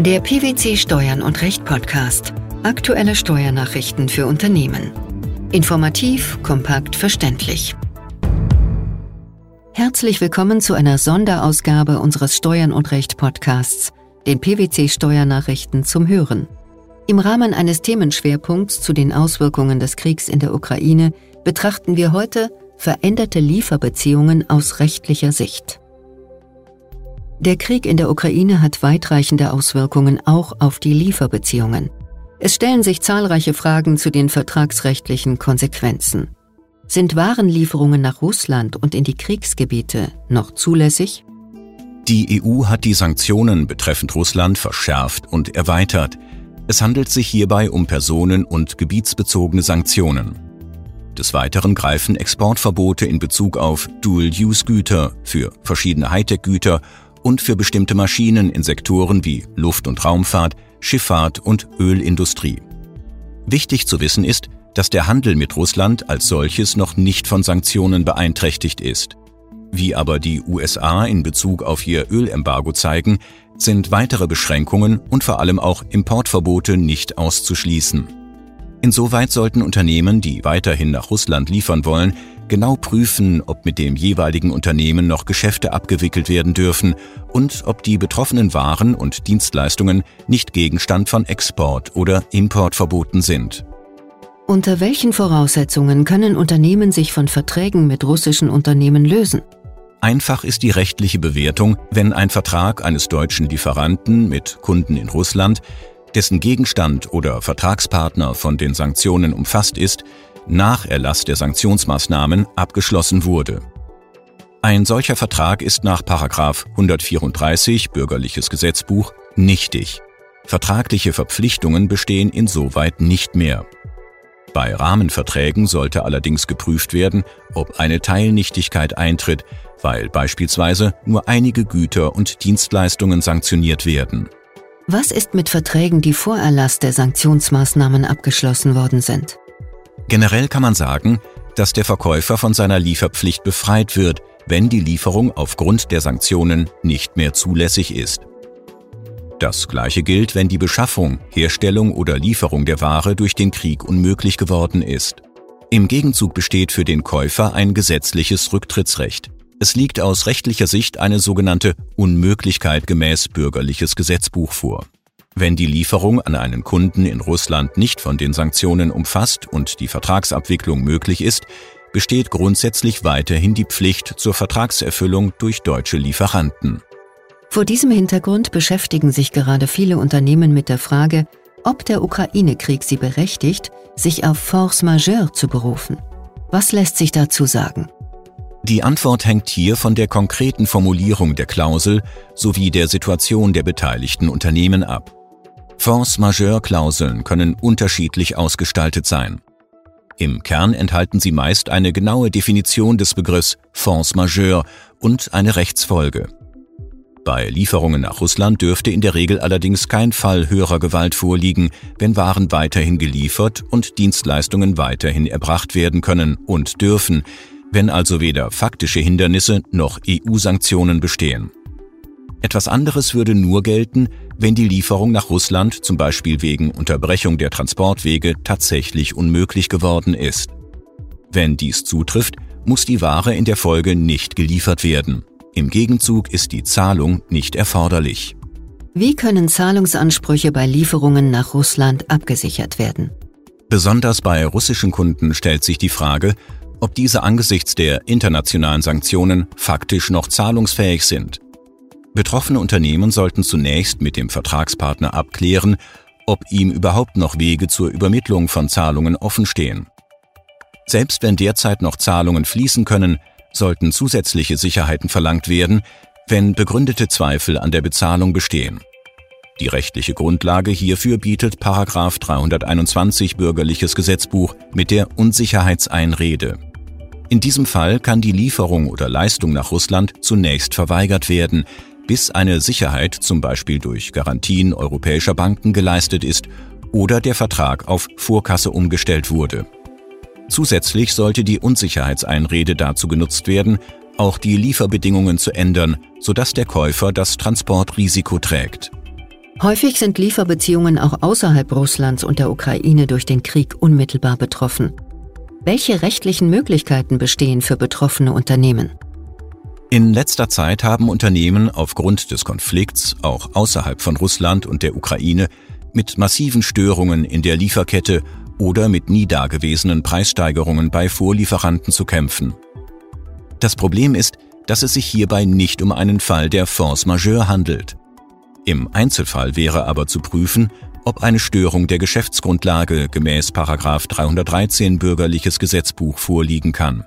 Der PwC Steuern und Recht Podcast. Aktuelle Steuernachrichten für Unternehmen. Informativ, kompakt, verständlich. Herzlich willkommen zu einer Sonderausgabe unseres Steuern und Recht Podcasts, den PwC Steuernachrichten zum Hören. Im Rahmen eines Themenschwerpunkts zu den Auswirkungen des Kriegs in der Ukraine betrachten wir heute veränderte Lieferbeziehungen aus rechtlicher Sicht. Der Krieg in der Ukraine hat weitreichende Auswirkungen auch auf die Lieferbeziehungen. Es stellen sich zahlreiche Fragen zu den vertragsrechtlichen Konsequenzen. Sind Warenlieferungen nach Russland und in die Kriegsgebiete noch zulässig? Die EU hat die Sanktionen betreffend Russland verschärft und erweitert. Es handelt sich hierbei um personen- und gebietsbezogene Sanktionen. Des Weiteren greifen Exportverbote in Bezug auf Dual-Use-Güter für verschiedene Hightech-Güter und für bestimmte Maschinen in Sektoren wie Luft- und Raumfahrt, Schifffahrt und Ölindustrie. Wichtig zu wissen ist, dass der Handel mit Russland als solches noch nicht von Sanktionen beeinträchtigt ist. Wie aber die USA in Bezug auf ihr Ölembargo zeigen, sind weitere Beschränkungen und vor allem auch Importverbote nicht auszuschließen. Insoweit sollten Unternehmen, die weiterhin nach Russland liefern wollen, genau prüfen, ob mit dem jeweiligen Unternehmen noch Geschäfte abgewickelt werden dürfen und ob die betroffenen Waren und Dienstleistungen nicht Gegenstand von Export- oder Importverboten sind. Unter welchen Voraussetzungen können Unternehmen sich von Verträgen mit russischen Unternehmen lösen? Einfach ist die rechtliche Bewertung, wenn ein Vertrag eines deutschen Lieferanten mit Kunden in Russland, dessen Gegenstand oder Vertragspartner von den Sanktionen umfasst ist, nach Erlass der Sanktionsmaßnahmen abgeschlossen wurde. Ein solcher Vertrag ist nach 134 Bürgerliches Gesetzbuch nichtig. Vertragliche Verpflichtungen bestehen insoweit nicht mehr. Bei Rahmenverträgen sollte allerdings geprüft werden, ob eine Teilnichtigkeit eintritt, weil beispielsweise nur einige Güter und Dienstleistungen sanktioniert werden. Was ist mit Verträgen, die vor Erlass der Sanktionsmaßnahmen abgeschlossen worden sind? Generell kann man sagen, dass der Verkäufer von seiner Lieferpflicht befreit wird, wenn die Lieferung aufgrund der Sanktionen nicht mehr zulässig ist. Das gleiche gilt, wenn die Beschaffung, Herstellung oder Lieferung der Ware durch den Krieg unmöglich geworden ist. Im Gegenzug besteht für den Käufer ein gesetzliches Rücktrittsrecht. Es liegt aus rechtlicher Sicht eine sogenannte Unmöglichkeit gemäß bürgerliches Gesetzbuch vor. Wenn die Lieferung an einen Kunden in Russland nicht von den Sanktionen umfasst und die Vertragsabwicklung möglich ist, besteht grundsätzlich weiterhin die Pflicht zur Vertragserfüllung durch deutsche Lieferanten. Vor diesem Hintergrund beschäftigen sich gerade viele Unternehmen mit der Frage, ob der Ukraine-Krieg sie berechtigt, sich auf Force majeure zu berufen. Was lässt sich dazu sagen? Die Antwort hängt hier von der konkreten Formulierung der Klausel sowie der Situation der beteiligten Unternehmen ab. Force Majeure-Klauseln können unterschiedlich ausgestaltet sein. Im Kern enthalten sie meist eine genaue Definition des Begriffs Force Majeure und eine Rechtsfolge. Bei Lieferungen nach Russland dürfte in der Regel allerdings kein Fall höherer Gewalt vorliegen, wenn Waren weiterhin geliefert und Dienstleistungen weiterhin erbracht werden können und dürfen, wenn also weder faktische Hindernisse noch EU-Sanktionen bestehen. Etwas anderes würde nur gelten, wenn die Lieferung nach Russland zum Beispiel wegen Unterbrechung der Transportwege tatsächlich unmöglich geworden ist. Wenn dies zutrifft, muss die Ware in der Folge nicht geliefert werden. Im Gegenzug ist die Zahlung nicht erforderlich. Wie können Zahlungsansprüche bei Lieferungen nach Russland abgesichert werden? Besonders bei russischen Kunden stellt sich die Frage, ob diese angesichts der internationalen Sanktionen faktisch noch zahlungsfähig sind. Betroffene Unternehmen sollten zunächst mit dem Vertragspartner abklären, ob ihm überhaupt noch Wege zur Übermittlung von Zahlungen offenstehen. Selbst wenn derzeit noch Zahlungen fließen können, sollten zusätzliche Sicherheiten verlangt werden, wenn begründete Zweifel an der Bezahlung bestehen. Die rechtliche Grundlage hierfür bietet 321 Bürgerliches Gesetzbuch mit der Unsicherheitseinrede. In diesem Fall kann die Lieferung oder Leistung nach Russland zunächst verweigert werden, bis eine Sicherheit zum Beispiel durch Garantien europäischer Banken geleistet ist oder der Vertrag auf Vorkasse umgestellt wurde. Zusätzlich sollte die Unsicherheitseinrede dazu genutzt werden, auch die Lieferbedingungen zu ändern, sodass der Käufer das Transportrisiko trägt. Häufig sind Lieferbeziehungen auch außerhalb Russlands und der Ukraine durch den Krieg unmittelbar betroffen. Welche rechtlichen Möglichkeiten bestehen für betroffene Unternehmen? In letzter Zeit haben Unternehmen aufgrund des Konflikts auch außerhalb von Russland und der Ukraine mit massiven Störungen in der Lieferkette oder mit nie dagewesenen Preissteigerungen bei Vorlieferanten zu kämpfen. Das Problem ist, dass es sich hierbei nicht um einen Fall der Force majeure handelt. Im Einzelfall wäre aber zu prüfen, ob eine Störung der Geschäftsgrundlage gemäß 313 Bürgerliches Gesetzbuch vorliegen kann.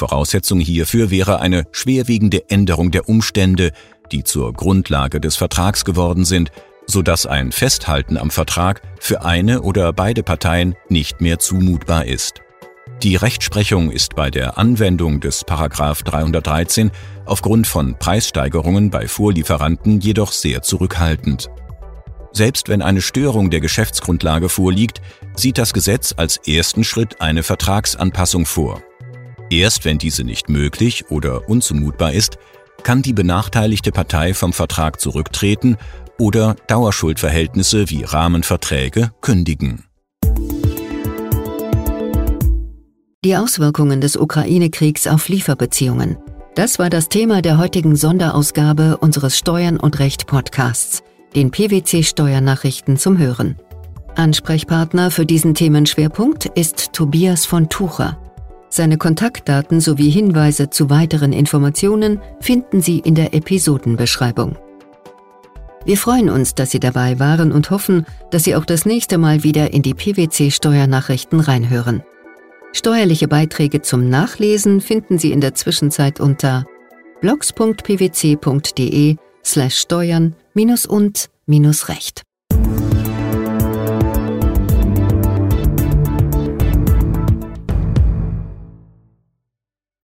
Voraussetzung hierfür wäre eine schwerwiegende Änderung der Umstände, die zur Grundlage des Vertrags geworden sind, so dass ein Festhalten am Vertrag für eine oder beide Parteien nicht mehr zumutbar ist. Die Rechtsprechung ist bei der Anwendung des Paragraph 313 aufgrund von Preissteigerungen bei Vorlieferanten jedoch sehr zurückhaltend. Selbst wenn eine Störung der Geschäftsgrundlage vorliegt, sieht das Gesetz als ersten Schritt eine Vertragsanpassung vor. Erst wenn diese nicht möglich oder unzumutbar ist, kann die benachteiligte Partei vom Vertrag zurücktreten oder Dauerschuldverhältnisse wie Rahmenverträge kündigen. Die Auswirkungen des Ukraine-Kriegs auf Lieferbeziehungen. Das war das Thema der heutigen Sonderausgabe unseres Steuern und Recht Podcasts, den PwC Steuernachrichten zum Hören. Ansprechpartner für diesen Themenschwerpunkt ist Tobias von Tucher. Seine Kontaktdaten sowie Hinweise zu weiteren Informationen finden Sie in der Episodenbeschreibung. Wir freuen uns, dass Sie dabei waren und hoffen, dass Sie auch das nächste Mal wieder in die PwC Steuernachrichten reinhören. Steuerliche Beiträge zum Nachlesen finden Sie in der Zwischenzeit unter blogs.pwc.de slash steuern